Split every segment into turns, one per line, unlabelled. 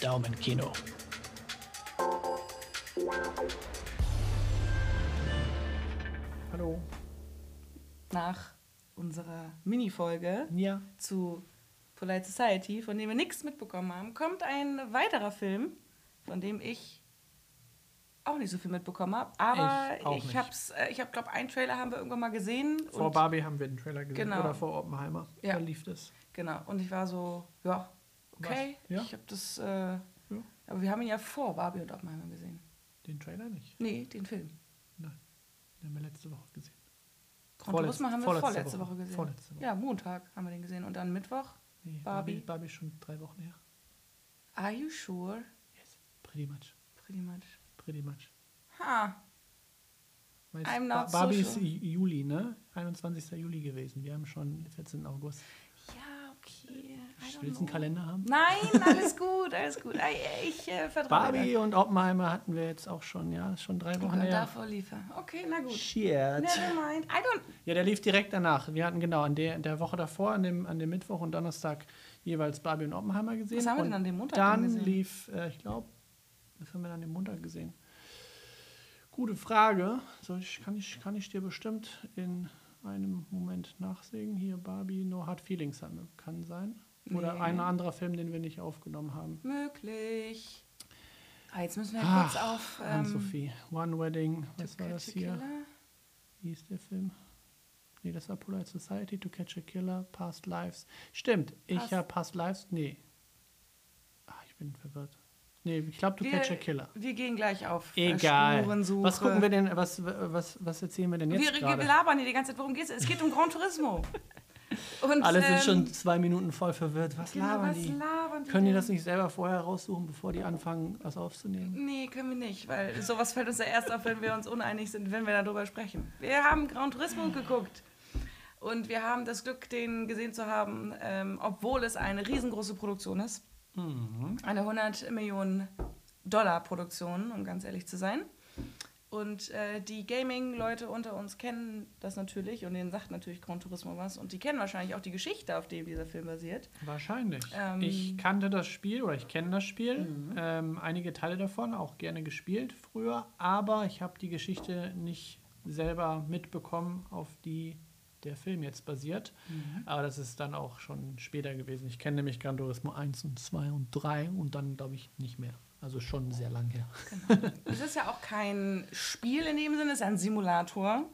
Daumenkino.
Hallo.
nach unserer Mini-Folge
Ja.
zu Polite Society, von dem wir nichts mitbekommen haben, kommt ein weiterer Film, von dem ich auch nicht so viel mitbekommen habe. Aber
Ich
ich, hab's, äh, ich habe, glaube einen Trailer haben wir irgendwann mal gesehen.
Vor
und,
Barbie haben wir den Trailer gesehen.
Genau.
Oder vor Oppenheimer.
Ja.
Da lief das.
Genau. Und ich war so, ja, okay.
Ja?
Ich habe das, äh, aber wir haben ihn ja vor Barbie und Oppenheimer gesehen.
Den Trailer nicht.
Nee, den Film.
Nein. Den haben wir letzte Woche gesehen. Vorletz-
haben wir
vorletzte
vorletzte
Woche.
Woche, gesehen.
Vorletzte Woche.
Ja, Montag haben wir den gesehen. Und dann Mittwoch.
Nee,
Barbie.
Barbie. Barbie ist schon drei Wochen her.
Are you sure?
Yes. Pretty much.
Pretty much.
Pretty much.
Ha.
Weißt,
I'm not so
Barbie ist
sure.
i- Juli, ne? 21. Juli gewesen. Wir haben schon 14. August.
Ja, okay. I don't
Willst du einen. Kalender haben?
Nein, alles gut, alles gut. Ich äh, vertraue
Barbie und Oppenheimer hatten wir jetzt auch schon, ja, schon drei. Wochen her.
davor lief er. Okay, na gut.
Shit.
Never mind. I don't...
Ja, der lief direkt danach. Wir hatten genau an der, der Woche davor, an dem, an dem Mittwoch und Donnerstag jeweils Barbie und Oppenheimer gesehen.
Was haben wir denn an dem Montag dann
Dann
gesehen?
lief, äh, ich glaube, was haben wir dann an dem Montag gesehen? Gute Frage. So, ich, kann, ich, kann ich dir bestimmt in einem Moment nachsehen. Hier Barbie, No Hard Feelings. Kann sein. Oder
Nee.
ein anderer Film, den wir nicht aufgenommen haben.
Möglich. Ah, jetzt müssen wir ja kurz
Ach,
auf... ähm,
Anne-Sophie. One Wedding. Was war das hier? Wie ist der Film? Nee, das war Polite Society, To Catch a Killer, Past Lives. Stimmt, ich habe Past Lives. Nee. Ah, ich bin verwirrt. Nee, ich glaube,
Wir-
Catch a Killer.
Wir gehen gleich auf
Egal.
Spurensuche.
Was gucken wir denn, was, was, was erzählen wir denn jetzt
Wir, wir labern hier die ganze Zeit. Worum geht's? Es geht um Gran Turismo. Und,
Alle sind
ähm,
schon zwei Minuten voll verwirrt. Was
genau,
labern
was
die?
labern die
Können die
denn?
das nicht selber vorher raussuchen, bevor die anfangen, was aufzunehmen?
Nee, können wir nicht, weil sowas fällt uns ja erst auf, wenn wir uns uneinig sind, wenn wir darüber sprechen. Wir haben Gran Turismo geguckt und wir haben das Glück, den gesehen zu haben, ähm, obwohl es eine riesengroße Produktion ist. Eine 100 Millionen Dollar Produktion, um ganz ehrlich zu sein. Und äh, die Gaming-Leute unter uns kennen das natürlich und denen sagt natürlich Gran Turismo was und die kennen wahrscheinlich auch die Geschichte, auf der dieser Film basiert.
Wahrscheinlich.
Ähm.
ich kannte das Spiel oder ich kenne das Spiel. Ähm, einige Teile davon auch gerne gespielt früher, aber ich habe die Geschichte nicht selber mitbekommen, auf die der Film jetzt basiert. Aber das ist dann auch schon später gewesen. Ich kenne nämlich Gran Turismo 1 und 2 und 3 und dann glaube ich nicht mehr. Also schon sehr lang her.
Es ist ja auch kein Spiel in dem Sinne, es ist ein Simulator.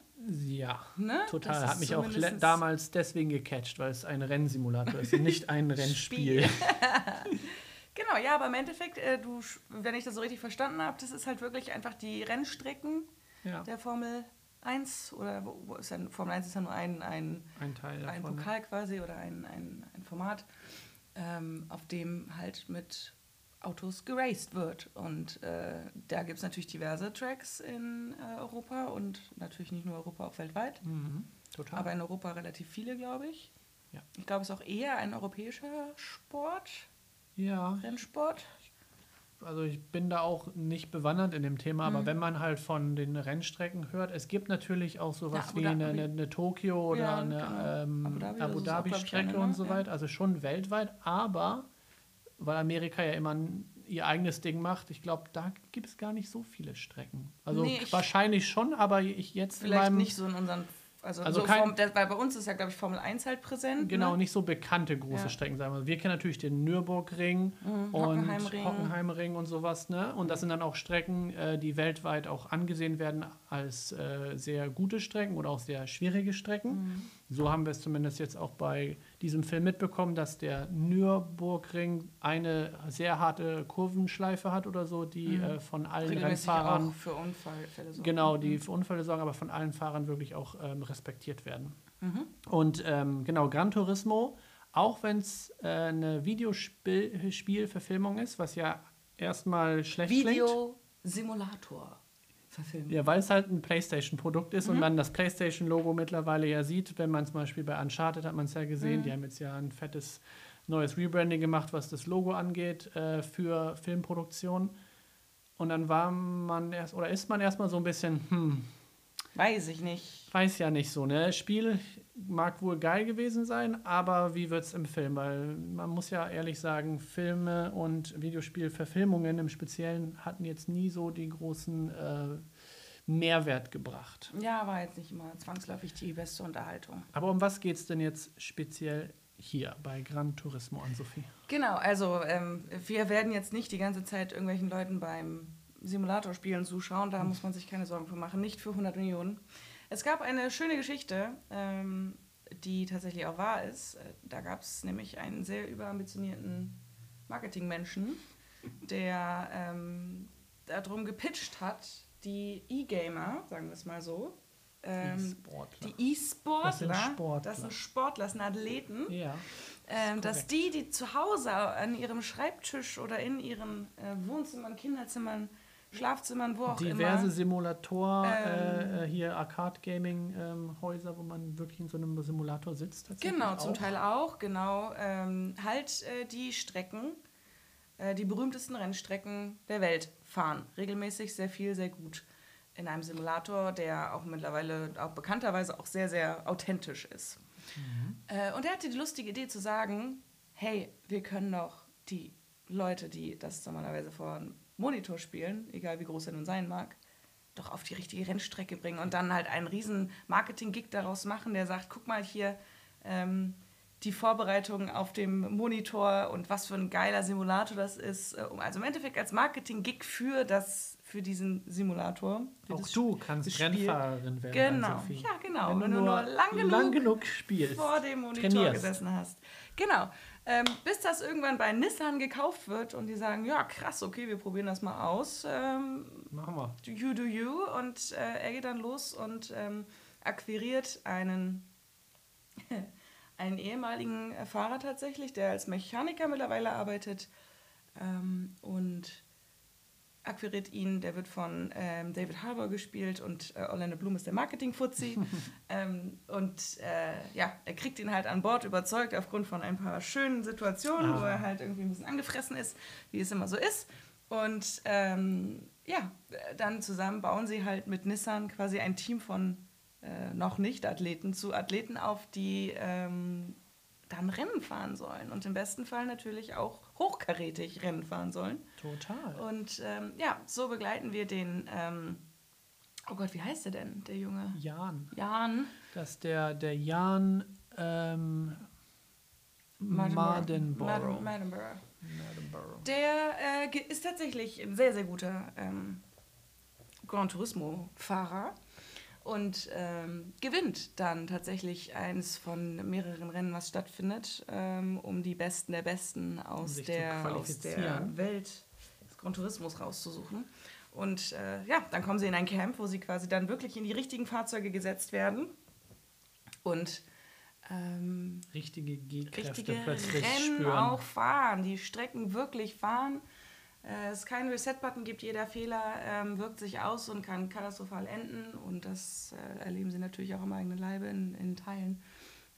Ja,
Ne?
total. Hat mich auch damals deswegen gecatcht, weil es ein Rennsimulator ist und nicht ein Rennspiel.
Genau, ja, aber im Endeffekt, äh, du, wenn ich das so richtig verstanden habe, das ist halt wirklich einfach die Rennstrecken
Ja,
der Formel 1 oder wo, ist denn, Formel 1 ist ja nur ein, ein,
ein Teil
ein
davon.
Pokal quasi oder ein, ein, ein Format, ähm, auf dem halt mit Autos geraced wird. Und äh, da gibt es natürlich diverse Tracks in äh, Europa und natürlich nicht nur Europa, auch weltweit.
Mhm, total.
Aber in Europa relativ viele, glaube ich.
Ja.
Ich glaube, es ist auch eher ein europäischer Sport,
ja,
Rennsport.
Also ich bin da auch nicht bewandert in dem Thema,
Mhm.
aber wenn man halt von den Rennstrecken hört, es gibt natürlich auch sowas
Ja,
wie eine,
Dhabi.
eine, eine Tokio oder
Ja,
eine
genau.
ähm,
Abu Dhabi,
Dhabi-Strecke
eine,
und
ne?
so weiter, also schon weltweit, aber weil Amerika ja immer ihr eigenes Ding macht, ich glaube, da gibt es gar nicht so viele Strecken. Also
Nee, ich-
wahrscheinlich schon, aber ich jetzt in
Vielleicht
meinem,
nicht so in unseren. Also,
Also
so
kein-
Form, der, weil bei uns ist ja, glaube ich, Formel 1 halt präsent.
Genau,
ne?
nicht so bekannte große
Ja.
Strecken, sagen wir. Wir kennen natürlich den Nürburgring und
Hockenheimring.
Hockenheimring und sowas, ne? Und das sind dann auch Strecken, äh, die weltweit auch angesehen werden als äh, sehr gute Strecken oder auch sehr schwierige Strecken. So haben wir es zumindest jetzt auch bei diesem Film mitbekommen, dass der Nürburgring eine sehr harte Kurvenschleife hat oder so, die äh, von allen
Regelmäßig
Rennfahrern
auch für Unfallfälle sorgen.
Genau, die für Unfälle sorgen, aber von allen Fahrern wirklich auch ähm, respektiert werden.
Mhm.
Und ähm, genau, Gran Turismo, auch wenn es äh, eine Videospielverfilmung ist, was ja erstmal schlecht klingt.
Video-Simulator verfilmt.
Ja, weil es halt ein PlayStation-Produkt ist
Mhm.
und man das PlayStation-Logo mittlerweile ja sieht, wenn man zum Beispiel bei Uncharted hat man es ja gesehen,
Mhm.
die haben jetzt ja ein fettes neues Rebranding gemacht, was das Logo angeht äh, für Filmproduktion. Und dann war man erst, oder ist man erstmal so ein bisschen, hm,
Weiß ich nicht.
weiß ja nicht so, ne? Spiel mag wohl geil gewesen sein, aber wie wird es im Film? Weil man muss ja ehrlich sagen, Filme und Videospielverfilmungen im Speziellen hatten jetzt nie so den großen äh, Mehrwert gebracht.
Ja, war jetzt nicht immer zwangsläufig die beste Unterhaltung.
Aber um was geht es denn jetzt speziell hier bei Gran Turismo an Sophie?
Genau, also ähm, wir werden jetzt nicht die ganze Zeit irgendwelchen Leuten beim Simulatorspielen zuschauen, da muss man sich keine Sorgen für machen, nicht für 100 Millionen. Es gab eine schöne Geschichte, ähm, die tatsächlich auch wahr ist. Äh, da gab es nämlich einen sehr überambitionierten Marketingmenschen, der ähm, darum gepitcht hat, die E-Gamer, sagen wir es mal so, ähm, die E-Sportler, das, sind Sportler. das sind Sportler, das sind Athleten,
ja,
ähm, dass die, die zu Hause an ihrem Schreibtisch oder in ihren äh, Wohnzimmern, Kinderzimmern Schlafzimmern, wo auch
Diverse immer. Diverse Simulator, ähm, äh, hier Arcade-Gaming-Häuser, ähm, wo man wirklich in so einem Simulator sitzt.
Genau, zum Teil auch, genau. Ähm, halt äh, die Strecken, äh, die berühmtesten Rennstrecken der Welt fahren. Regelmäßig, sehr viel, sehr gut. In einem Simulator, der auch mittlerweile auch bekannterweise auch sehr, sehr authentisch ist. Mhm. Äh, und er hatte die lustige Idee zu sagen, hey, wir können doch die Leute, die das normalerweise vor Monitor spielen, egal wie groß er nun sein mag, doch auf die richtige Rennstrecke bringen und dann halt einen riesen Marketing-Gig daraus machen, der sagt, guck mal hier, ähm, die Vorbereitung auf dem Monitor und was für ein geiler Simulator das ist. Äh, also im Endeffekt als Marketing-Gig für, für diesen Simulator.
Auch du kannst Rennfahrerin werden.
Genau, ja genau.
Wenn, Wenn du, nur lang genug, lang genug spielst,
vor dem Monitor trainierst. gesessen hast. Genau. Ähm, bis das irgendwann bei Nissan gekauft wird und die sagen, ja krass, okay, wir probieren das mal aus. Ähm,
Machen wir.
You do you. Und äh, er geht dann los und ähm, akquiriert einen, einen ehemaligen Fahrer tatsächlich, der als Mechaniker mittlerweile arbeitet ähm, und akquiriert ihn, der wird von ähm, David Harbour gespielt und äh, Orlando Bloom ist der Marketing-Fuzzi. ähm, und äh, ja, er kriegt ihn halt an Bord überzeugt aufgrund von ein paar schönen Situationen, ah. wo er halt irgendwie ein bisschen angefressen ist, wie es immer so ist. Und ähm, ja, dann zusammen bauen sie halt mit Nissan quasi ein Team von äh, noch nicht Athleten zu Athleten auf, die ähm, dann Rennen fahren sollen und im besten Fall natürlich auch hochkarätig Rennen fahren sollen.
Total.
Und ähm, ja, so begleiten wir den, ähm, oh Gott, wie heißt der denn, der Junge?
Jan.
Jan.
Das ist der, der Jan ähm, Mardenborough.
Mardenborough. Der äh, ist tatsächlich ein sehr, sehr guter ähm, Gran Turismo-Fahrer und ähm, gewinnt dann tatsächlich eins von mehreren Rennen, was stattfindet, ähm, um die Besten der Besten aus, der, aus der Welt des Grand Tourismus rauszusuchen. Und äh, ja, dann kommen sie in ein Camp, wo sie quasi dann wirklich in die richtigen Fahrzeuge gesetzt werden und ähm,
richtige G-Kräfte
plötzlich Rennen spüren. auch fahren, die Strecken wirklich fahren es keinen Reset-Button gibt, jeder Fehler ähm, wirkt sich aus und kann katastrophal enden. Und das äh, erleben sie natürlich auch im eigenen Leibe in, in Teilen.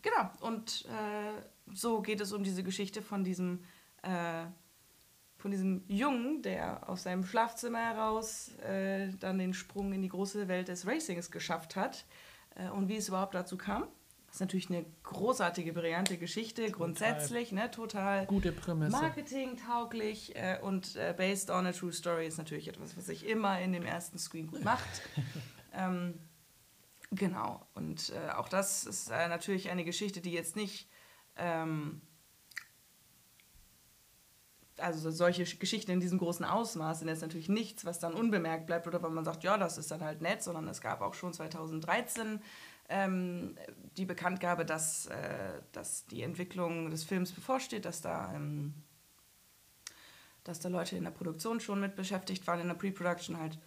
Genau, und äh, so geht es um diese Geschichte von diesem, äh, von diesem Jungen, der aus seinem Schlafzimmer heraus äh, dann den Sprung in die große Welt des Racings geschafft hat äh, und wie es überhaupt dazu kam. Das ist natürlich eine großartige, brillante Geschichte, total. grundsätzlich, ne, total
gute Prämisse.
Marketing-tauglich äh, und äh, based on a true story ist natürlich etwas, was sich immer in dem ersten Screen gut macht. ähm, genau, und äh, auch das ist äh, natürlich eine Geschichte, die jetzt nicht. Ähm, also solche Geschichten in diesem großen Ausmaß sind jetzt natürlich nichts, was dann unbemerkt bleibt oder wenn man sagt, ja, das ist dann halt nett, sondern es gab auch schon 2013 ähm, die Bekanntgabe, dass, äh, dass die Entwicklung des Films bevorsteht, dass da, ähm, dass da Leute in der Produktion schon mit beschäftigt waren, in der Pre-Production halt,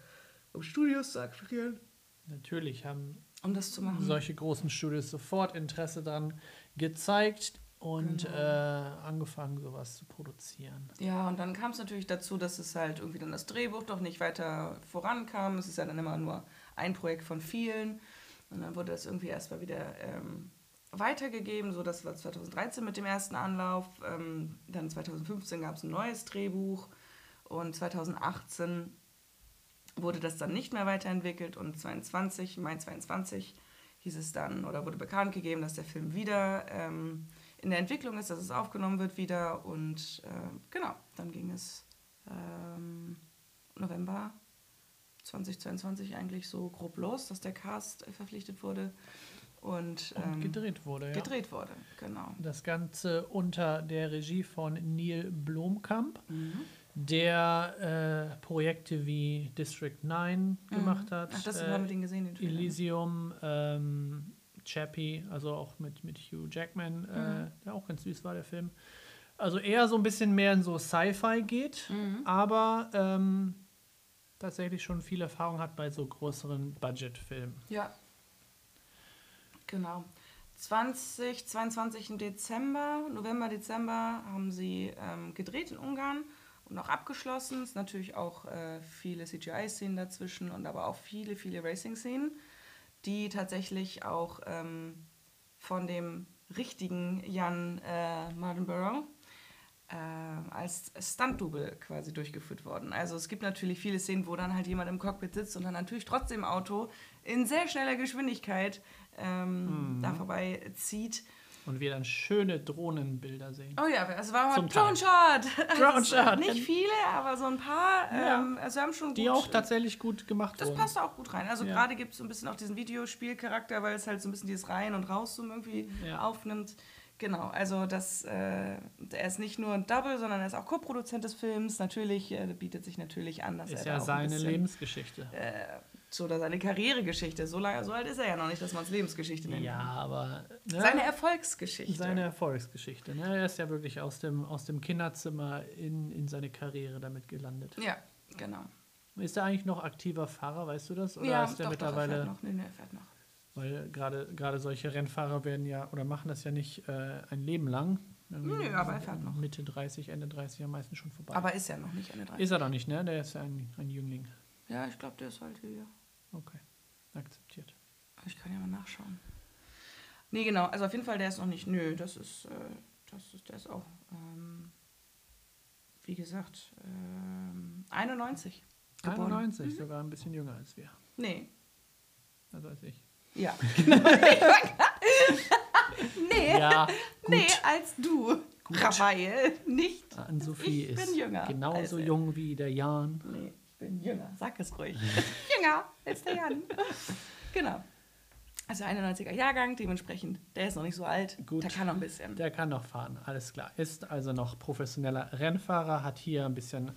um Studios zu akquirieren.
Natürlich haben
um das zu machen.
solche großen Studios sofort Interesse daran gezeigt und genau. äh, angefangen, sowas zu produzieren.
Ja, und dann kam es natürlich dazu, dass es halt irgendwie dann das Drehbuch doch nicht weiter vorankam. Es ist ja dann immer nur ein Projekt von vielen. Und dann wurde das irgendwie erstmal wieder ähm, weitergegeben, so das war 2013 mit dem ersten Anlauf. Ähm, dann 2015 gab es ein neues Drehbuch und 2018 wurde das dann nicht mehr weiterentwickelt und 22, Mai 22 hieß es dann oder wurde bekannt gegeben, dass der Film wieder ähm, in der Entwicklung ist, dass es aufgenommen wird wieder. Und äh, genau, dann ging es ähm, November 2022 eigentlich so grob los, dass der Cast äh, verpflichtet wurde. Und,
Und
ähm,
gedreht wurde, ja.
gedreht wurde, genau.
Das Ganze unter der Regie von Neil Blomkamp,
Mhm.
der äh, Projekte wie District 9 gemacht hat.
Mhm. Ach, das
äh,
haben wir den gesehen, den Trailer.
Elysium, ähm, Chappie, also auch mit, mit Hugh Jackman, äh, der auch ganz süß war, der Film. Also eher so ein bisschen mehr in so Sci-Fi geht, aber ähm, tatsächlich schon viel Erfahrung hat bei so größeren Budgetfilmen.
Ja. Genau. 2022 im Dezember, November, Dezember haben sie ähm, gedreht in Ungarn und auch abgeschlossen. Es sind natürlich auch äh, viele CGI-Szenen dazwischen und aber auch viele, viele Racing-Szenen, die tatsächlich auch ähm, von dem richtigen Jan äh, Mardenborough äh, als Stunt-Double quasi durchgeführt worden. Also es gibt natürlich viele Szenen, wo dann halt jemand im Cockpit sitzt und dann natürlich trotzdem Auto in sehr schneller Geschwindigkeit ähm, da vorbei zieht.
Und wir dann schöne Drohnenbilder sehen.
Oh ja, es war mal. Drone Shot.
Drone
Also
Shot.
Nicht viele, aber so ein paar.
Ja.
Ähm, also haben schon
Die auch tatsächlich gut gemacht
Das
wurden.
passt auch gut rein. Also
Ja.
gerade gibt es so ein bisschen auch diesen Videospielcharakter, weil es halt so ein bisschen dieses Rein- und Rauszoomen irgendwie
Ja.
aufnimmt. Genau, also das, äh, er ist nicht nur ein Double, sondern er ist auch Co-Produzent des Films. Natürlich äh, bietet sich natürlich an, dass
Ist
er
ja seine
bisschen,
Lebensgeschichte.
Äh, so oder seine Karrieregeschichte. So, lange, so alt ist er ja noch nicht, dass man es Lebensgeschichte nennt.
Ja, aber ne,
Seine Erfolgsgeschichte.
seine Erfolgsgeschichte. Ne? Er ist ja wirklich aus dem, aus dem Kinderzimmer in, in seine Karriere damit gelandet.
ja, genau.
Ist er eigentlich noch aktiver Fahrer, weißt du das? Oder
ja,
ist er
doch, doch, er
mittlerweile.
fährt noch. Nee, nee, er fährt noch.
Weil gerade gerade solche Rennfahrer werden ja oder machen das ja nicht äh, ein Leben lang. Irgendwie
Nö, aber er fährt noch.
Mitte 30, Ende 30 am meisten schon vorbei.
Aber ist ja noch nicht Ende 30.
ist er doch nicht, ne? Der ist ja ein, ein Jüngling.
Ja, ich glaube, der ist halt hier.
Okay. Akzeptiert.
Ich kann ja mal nachschauen. Nee, genau. Also auf jeden Fall, der ist noch nicht. Nö, das ist, äh, das ist, der ist auch, ähm, wie gesagt, ähm, 91. geboren.
91, sogar ein bisschen jünger als wir.
Nee.
Also als ich.
Ja, genau. Nee.
Ja,
Nee, als du. Raphael, nicht.
Ann-Sophie
Ich bin
ist
jünger
genauso jung wie der Jan.
Nee, ich bin jünger. Sag es ruhig. jünger als der Jan. genau. Also 91er Jahrgang, dementsprechend, der ist noch nicht so alt.
Gut.
Der kann noch ein bisschen.
Der kann noch fahren, alles klar. Ist also noch professioneller Rennfahrer, hat hier ein bisschen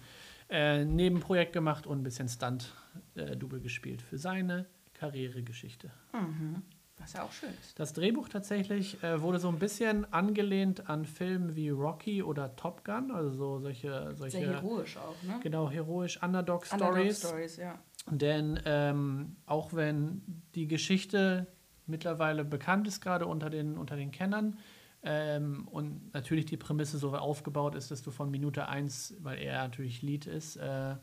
äh, Nebenprojekt gemacht und ein bisschen Stunt-Double gespielt für seine Karrieregeschichte.
Was ja auch schön ist.
Das Drehbuch tatsächlich äh, wurde so ein bisschen angelehnt an Filmen wie Rocky oder Top Gun, also so solche, solche
Sehr heroisch auch, ne?
genau heroisch Underdog
Underdog
Stories.
Stories, ja.
Denn ähm, auch wenn die Geschichte mittlerweile bekannt ist, gerade unter den, unter den Kennern, ähm, und natürlich die Prämisse so aufgebaut ist, dass du von Minute 1, weil er natürlich Lead ist, äh,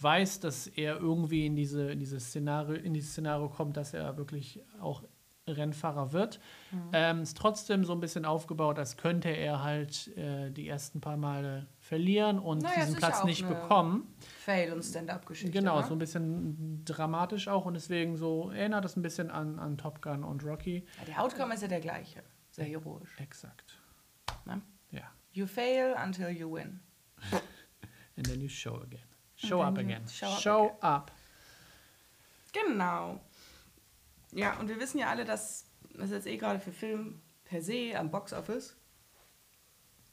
weißt, dass er irgendwie in, diese, in, dieses Szenario, in dieses Szenario kommt, dass er wirklich auch Rennfahrer wird.
Mhm.
Ähm, ist trotzdem so ein bisschen aufgebaut, als könnte er halt äh, die ersten paar Male verlieren und
Naja, es
diesen
ja
Platz
auch
nicht bekommen.
Fail- und Stand-up-Geschichte.
Genau,
ne?
so ein bisschen dramatisch auch und deswegen so erinnert das ein bisschen an, an Top Gun und Rocky.
ja, der Outcome ist ja der gleiche. Sehr heroisch.
Exakt.
Ne?
Ja.
You fail until you win.
And then you show again. Show up
you
again.
show up
Show
again.
up.
Genau. Ja, und wir wissen ja alle, dass das jetzt eh gerade für Film per se am Boxoffice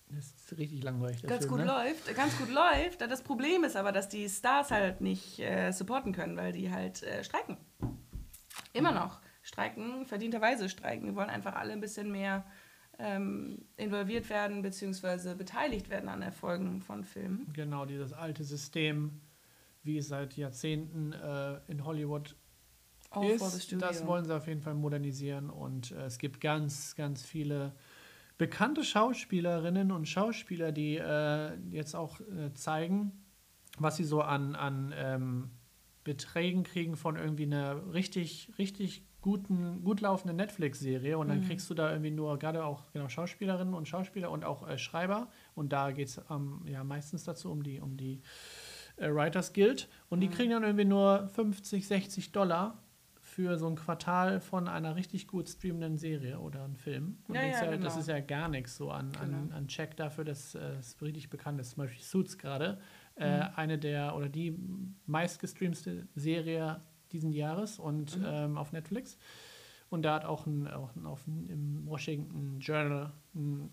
Das ist richtig langweilig.
Ganz
Film,
gut
ne?
läuft. Ganz gut läuft. Das Problem ist aber, dass die Stars halt nicht äh, supporten können, weil die halt äh, streiken. Immer noch. Streiken, verdienterweise streiken. Wir wollen einfach alle ein bisschen mehr ähm, involviert werden, beziehungsweise beteiligt werden an Erfolgen von Filmen.
Genau, dieses alte System, wie es seit Jahrzehnten äh, in Hollywood
All
ist, das wollen sie auf jeden Fall modernisieren und äh, es gibt ganz, ganz viele bekannte Schauspielerinnen und Schauspieler, die äh, jetzt auch äh, zeigen, was sie so an, an ähm, Beträgen kriegen von irgendwie einer richtig, richtig guten, gut laufenden Netflix-Serie und dann kriegst du da irgendwie nur gerade auch genau Schauspielerinnen und Schauspieler und auch äh, Schreiber und da geht es ähm, ja meistens dazu um die, um die äh, Writers Guild und die kriegen dann irgendwie nur 50, 60 Dollar für so ein Quartal von einer richtig gut streamenden Serie oder einem Film. Und
Ja, ja,
ja,
genau.
das ist ja gar nichts so an, an,
Genau.
an Check dafür, dass äh, es richtig bekannt ist. Zum Beispiel Suits gerade. Äh,
Mhm.
eine der oder die meistgestreamste Serie diesen Jahres und
Mhm.
ähm, auf Netflix. Und da hat auch, ein, auch ein, auf im Washington Journal ein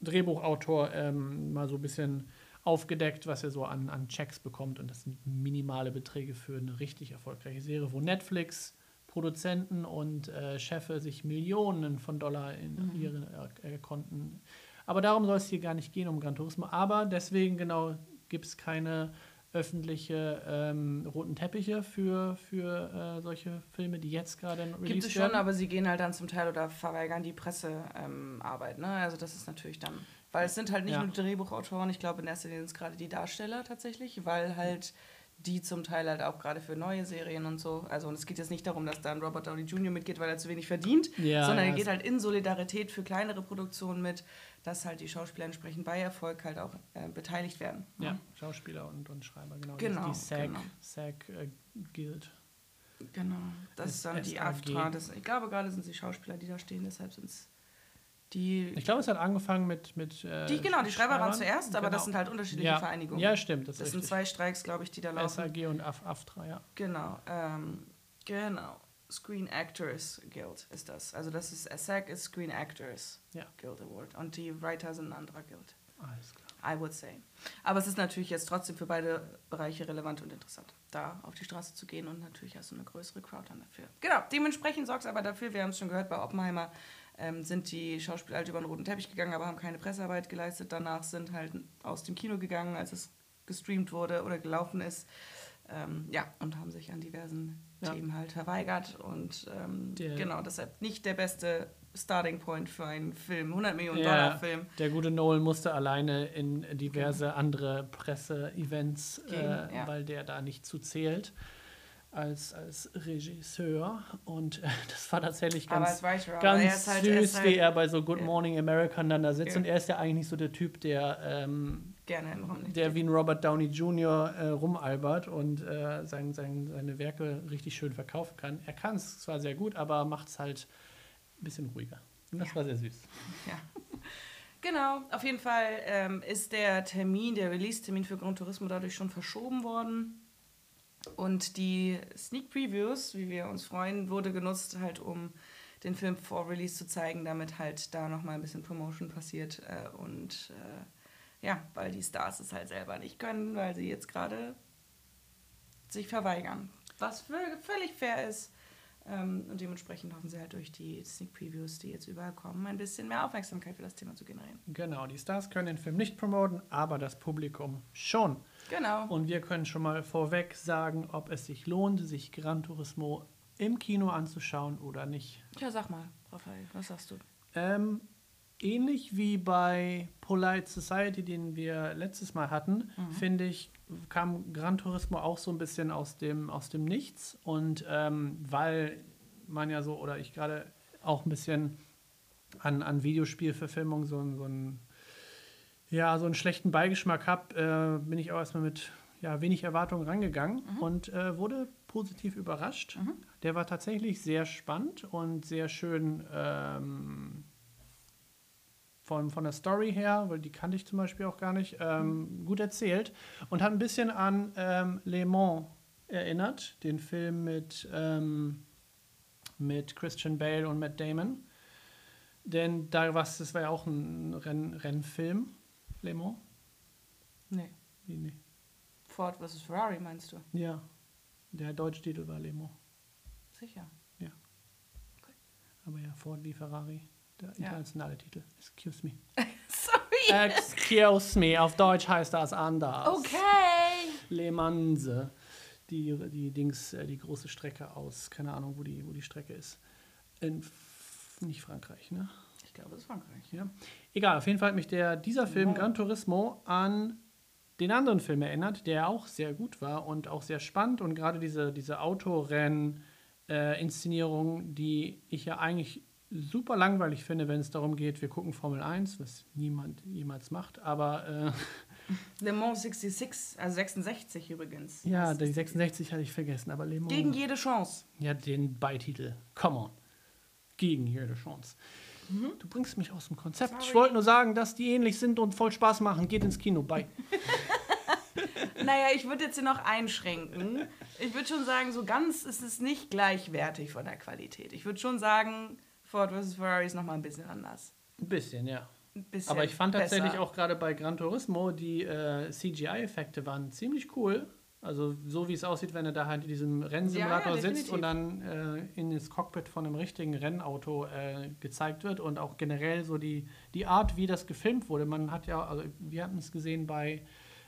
Drehbuchautor ähm, mal so ein bisschen aufgedeckt, was er so an, an Checks bekommt. Und das sind minimale Beträge für eine richtig erfolgreiche Serie, wo Netflix, Produzenten und äh, Chefe sich Millionen von Dollar in
Mhm.
ihre äh, Konten. Aber darum soll es hier gar nicht gehen, um Gran Turismo. Aber deswegen genau gibt es keine öffentliche ähm, roten Teppiche für, für äh, solche Filme, die jetzt gerade
Gibt
released
es schon,
werden.
aber sie gehen halt dann zum Teil oder verweigern die Pressearbeit. Ähm, ne? Also das ist natürlich dann, weil es sind halt nicht
Ja.
nur Drehbuchautoren, ich glaube in erster Linie sind es gerade die Darsteller tatsächlich, weil halt die zum Teil halt auch gerade für neue Serien und so, also und es geht jetzt nicht darum, dass dann Robert Downey Jr. mitgeht, weil er zu wenig verdient,
Ja,
sondern
ja,
er geht halt in Solidarität für kleinere Produktionen mit, dass halt die Schauspieler entsprechend bei Erfolg halt auch äh, beteiligt werden.
Ja, Schauspieler und, und Schreiber, genau.
Genau,
Die SAG,
genau.
SAG äh, Guild.
Genau, das
S-
ist dann die. AFTRA. Das, ich glaube, gerade sind es die Schauspieler, die da stehen, deshalb sind es die.
Ich glaube, es hat angefangen mit. mit äh,
Die, genau, die Schreiber waren zuerst, aber das
Genau.
sind halt unterschiedliche
ja.
Vereinigungen.
Ja, stimmt. Das,
das sind
richtig.
zwei Streiks, glaube ich, die da laufen.
SAG und AF, AFTRA, ja.
Genau, ähm, genau. Screen Actors Guild ist das. Also das ist SAG ist Screen Actors
Ja.
Guild Award und die Writer sind ein anderer Guild.
Alles klar.
I would say. Aber es ist natürlich jetzt trotzdem für beide Bereiche relevant und interessant, da auf die Straße zu gehen und natürlich hast du eine größere Crowd dann dafür. Genau, dementsprechend sorgst aber dafür, wir haben es schon gehört, bei Oppenheimer ähm, sind die Schauspieler halt über den roten Teppich gegangen, aber haben keine Pressearbeit geleistet. Danach sind halt aus dem Kino gegangen, als es gestreamt wurde oder gelaufen ist. Ähm, ja, und haben sich an diversen
Ja.
Themen halt verweigert. Und ähm,
Der-
genau, deshalb nicht der beste Starting Point für einen Film, 100 Millionen
Ja.
Dollar Film.
Der gute Nolan musste alleine in diverse andere Presse-Events, äh,
ja.
weil der da nicht zu zählt als, als Regisseur. Und äh, das war tatsächlich ganz,
Writer,
ganz
er halt, er
süß,
ist halt
wie er bei so Good. Morning America dann da sitzt.
Ja.
Und er ist ja eigentlich nicht so der Typ, der, ähm,
gerne
der wie ein Robert Downey Jr. Äh, rumalbert und äh, sein, sein, seine Werke richtig schön verkaufen kann. Er kann es zwar sehr gut, aber macht es halt ein bisschen ruhiger. Und das
Ja.
war sehr süß.
Ja. Genau, auf jeden Fall ähm, ist der Termin, der Release-Termin für Gran Turismo dadurch schon verschoben worden. Und die Sneak Previews, wie wir uns freuen, wurde genutzt, halt um den Film vor Release zu zeigen, damit halt da nochmal ein bisschen Promotion passiert. Äh, und äh, ja, weil die Stars es halt selber nicht können, weil sie jetzt gerade sich verweigern. Was vö- völlig fair ist. Ähm, und dementsprechend hoffen sie halt durch die Sneak Previews, die jetzt überall kommen, ein bisschen mehr Aufmerksamkeit für das Thema zu generieren.
Genau, die Stars können den Film nicht promoten, aber das Publikum schon.
Genau.
Und wir können schon mal vorweg sagen, ob es sich lohnt, sich Gran Turismo im Kino anzuschauen oder nicht.
Ja, sag mal, Raphael, was sagst du?
Ähm, ähnlich wie bei Polite Society, den wir letztes Mal hatten,
Mhm.
finde ich, kam Gran Turismo auch so ein bisschen aus dem, aus dem Nichts. Und ähm, weil man ja so, oder ich gerade auch ein bisschen an, an Videospielverfilmung so, so einen ja, so einen schlechten Beigeschmack habe, äh, bin ich auch erstmal mit ja, wenig Erwartungen rangegangen und äh, wurde positiv überrascht. Der war tatsächlich sehr spannend und sehr schön ähm, von, von der Story her, weil die kannte ich zum Beispiel auch gar nicht, ähm, gut erzählt und hat ein bisschen an ähm, Le Mans erinnert, den Film mit, ähm, mit Christian Bale und Matt Damon. Denn da was, das war ja auch ein Renn, Rennfilm, Le Mans.
Nee.
Wie, nee.
Ford vs. Ferrari meinst du?
Ja, der deutsche Titel war Le Mans.
Sicher.
Aber ja, Ford wie Ferrari, der
Ja.
internationale Titel. Excuse me.
Sorry.
Excuse me, auf Deutsch heißt das anders.
Okay.
Le Mans, die, die Dings, äh, die große Strecke aus, keine Ahnung, wo die, wo die Strecke ist. In nicht Frankreich, ne?
Ich glaube, es ist Frankreich.
Ja. Egal, auf jeden Fall hat mich der, dieser Film
Ja.
Gran Turismo an den anderen Film erinnert, der auch sehr gut war und auch sehr spannend und gerade diese, diese Autorennen-Inszenierung, die ich ja eigentlich super langweilig finde, wenn es darum geht, wir gucken Formel 1, was niemand jemals macht, aber äh,
Le Mans 66, also 66 übrigens.
Ja, die
ist
66 hatte ich vergessen, aber Le Mans.
Gegen jede Chance.
Ja, den Beititel. Come on. Gegen jede Chance.
Mhm.
Du bringst mich aus dem Konzept. Ich
Sorry.
wollte nur sagen, dass die ähnlich sind und voll Spaß machen. Geht ins Kino. Bye.
Naja, ich würde jetzt hier noch einschränken. Ich würde schon sagen, so ganz ist es nicht gleichwertig von der Qualität. Ich würde schon sagen, Ford vs. Ferrari ist nochmal ein bisschen anders.
Ein bisschen, ja.
Ein bisschen
Aber ich fand tatsächlich
besser.
auch gerade bei Gran Turismo, die äh, CGI-Effekte waren ziemlich cool. Also so wie es aussieht, wenn er da halt in diesem Rennsimulator
Ja, ja,
sitzt und dann äh, in das Cockpit von einem richtigen Rennauto äh, gezeigt wird und auch generell so die, die Art, wie das gefilmt wurde. Man hat ja, also wir hatten es gesehen bei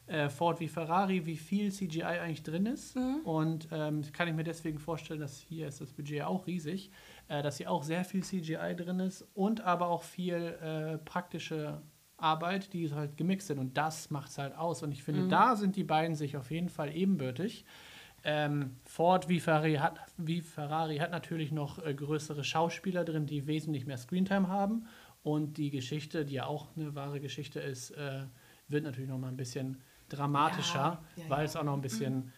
äh, Ford wie Ferrari, wie viel CGI eigentlich drin ist.
Mhm.
Und ähm, kann ich mir deswegen vorstellen, dass hier ist das Budget auch riesig, äh, dass hier auch sehr viel CGI drin ist und aber auch viel äh, praktische Arbeit, die halt gemixt sind. Und das macht es halt aus. Und ich finde, da sind die beiden sich auf jeden Fall ebenbürtig. Ähm, Ford wie Ferrari, hat, wie Ferrari hat natürlich noch äh, größere Schauspieler drin, die wesentlich mehr Screentime haben. Und die Geschichte, die ja auch eine wahre Geschichte ist, äh, wird natürlich noch mal ein bisschen dramatischer,
Ja, ja,
weil es auch noch ein bisschen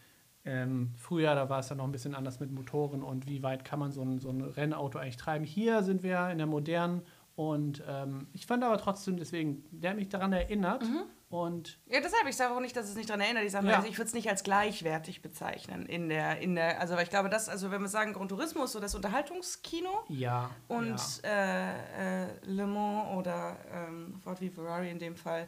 ähm, früher, da war es ja noch ein bisschen anders mit Motoren und wie weit kann man so ein, so ein Rennauto eigentlich treiben. Hier sind wir in der modernen und ähm, ich fand aber trotzdem, deswegen, der hat mich daran erinnert
Mhm.
und
Ja, deshalb, ich sage auch nicht, dass es nicht daran erinnert. Ich sage,
Ja.
also ich würde es nicht als gleichwertig bezeichnen in der, in der, also ich glaube, das, also wenn wir sagen, Gran Turismo ist so das Unterhaltungskino
ja.
und
ja.
äh, äh, Le Mans oder ähm, Ford wie Ferrari in dem Fall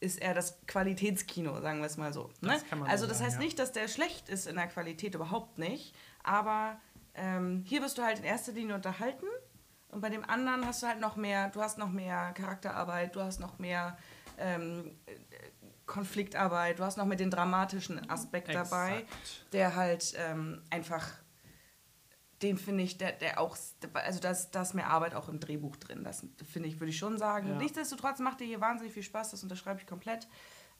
ist eher das Qualitätskino, sagen wir es mal so. Ne?
Das
also
so
das
sagen,
heißt
ja.
nicht, dass der schlecht ist in der Qualität, überhaupt nicht. Aber ähm, hier wirst du halt in erster Linie unterhalten und bei dem anderen hast du halt noch mehr, du hast noch mehr Charakterarbeit, du hast noch mehr ähm, äh, Konfliktarbeit, du hast noch mit den dramatischen Aspekt dabei,
Exakt.
der halt ähm, einfach, den finde ich, der, der auch, also da ist, mehr Arbeit auch im Drehbuch drin, das finde ich, würde ich schon sagen.
Ja.
Nichtsdestotrotz macht dir hier wahnsinnig viel Spaß, das unterschreibe ich komplett.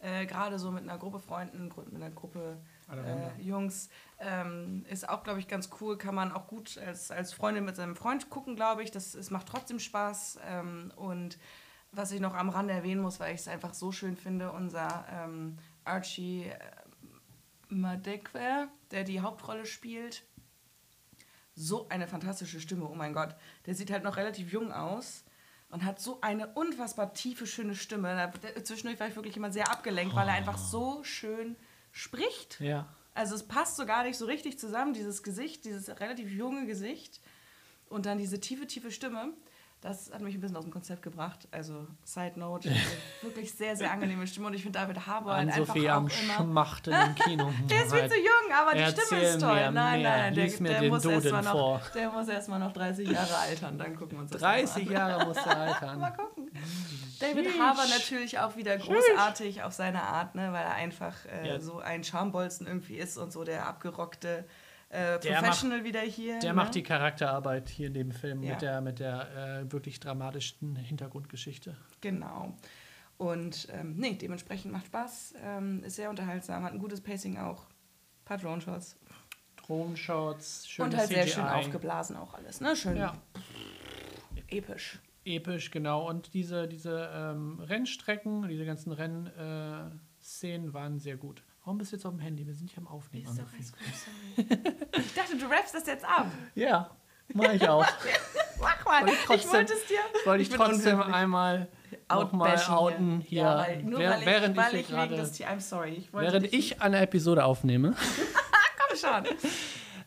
Äh, Gerade so mit einer Gruppe Freunden, mit einer Gruppe äh, Jungs, ähm, ist auch, glaube ich, ganz cool. Kann man auch gut als, als Freundin mit seinem Freund gucken, glaube ich. Das, es macht trotzdem Spaß. Ähm, und was ich noch am Rande erwähnen muss, weil ich es einfach so schön finde, unser ähm, Archie äh, Madekwe, der die Hauptrolle spielt, so eine fantastische Stimme, oh mein Gott. Der sieht halt noch relativ jung aus und hat so eine unfassbar tiefe, schöne Stimme. Da, zwischendurch war ich wirklich immer sehr abgelenkt, weil er einfach so schön spricht.
Ja.
Also es passt so gar nicht so richtig zusammen, dieses Gesicht, dieses relativ junge Gesicht und dann diese tiefe, tiefe Stimme. Das hat mich ein bisschen aus dem Konzept gebracht. Also, Side Note, wirklich sehr, sehr angenehme Stimme. Und ich finde David Harbour halt einfach
Ann-Sophie
auch
am
immer...
Schmachten im Kino.
Der ist viel zu jung, aber die Stimme ist toll. nein, nein, nein, der, der,
den
muss erst
Duden
mal noch, der muss erst mal noch 30 Jahre altern. Dann gucken wir uns das
30
mal an.
Jahre muss er altern.
Mal gucken. David Harbour natürlich auch wieder großartig auf seine Art, ne, weil er einfach äh,
Ja.
so ein Schambolzen irgendwie ist und so der abgerockte äh, Professional wieder hier.
Der
ne?
macht die Charakterarbeit hier in dem Film
Ja.
mit der, mit der äh, wirklich dramatischen Hintergrundgeschichte.
Genau. Und ähm, nee, dementsprechend macht Spaß, ähm, ist sehr unterhaltsam, hat ein gutes Pacing auch. Paar Drone-Shots.
Drohenshots, schönes
Und halt
CGI.
sehr schön aufgeblasen auch alles, ne? Schön
Ja,
episch.
episch, genau. Und diese, diese ähm, Rennstrecken, diese ganzen Rennszenen äh, waren sehr gut. Warum bist du jetzt auf dem Handy? Wir sind hier am Aufnehmen.
Ist doch alles gut, sorry. ich dachte, du rappst das jetzt ab.
Ja, mache ich auch.
Mach mal.
Wollte ich
Ich,
trotzdem-
wollte es dir.
Wollte ich
bin
trotzdem einmal nochmal outen hier,
Ja, weil, nur
wer-
weil ich,
während
weil
ich hier
ich wegen
gerade,
des Tier- I'm sorry. Ich
während ich eine Episode aufnehme.
Komm schon.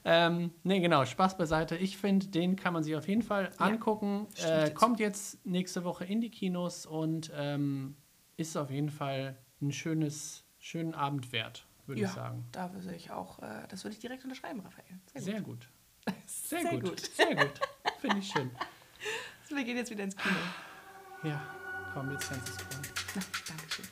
Ähm, nee, genau, Spaß beiseite. Ich finde, den kann man sich auf jeden Fall
Ja,
angucken.
ich
Äh, kommt jetzt nächste Woche in die Kinos und ähm, ist auf jeden Fall ein schönes, schönen Abend wert, würde
Ja,
ich sagen.
da würde ich auch, äh, das würde ich direkt unterschreiben, Raphael. Sehr gut.
Sehr gut. Sehr,
Sehr
gut.
gut.
Sehr gut. Finde ich schön.
Wir gehen jetzt wieder ins Kino.
Ja, komm, jetzt kannst du es.
Na, Dankeschön.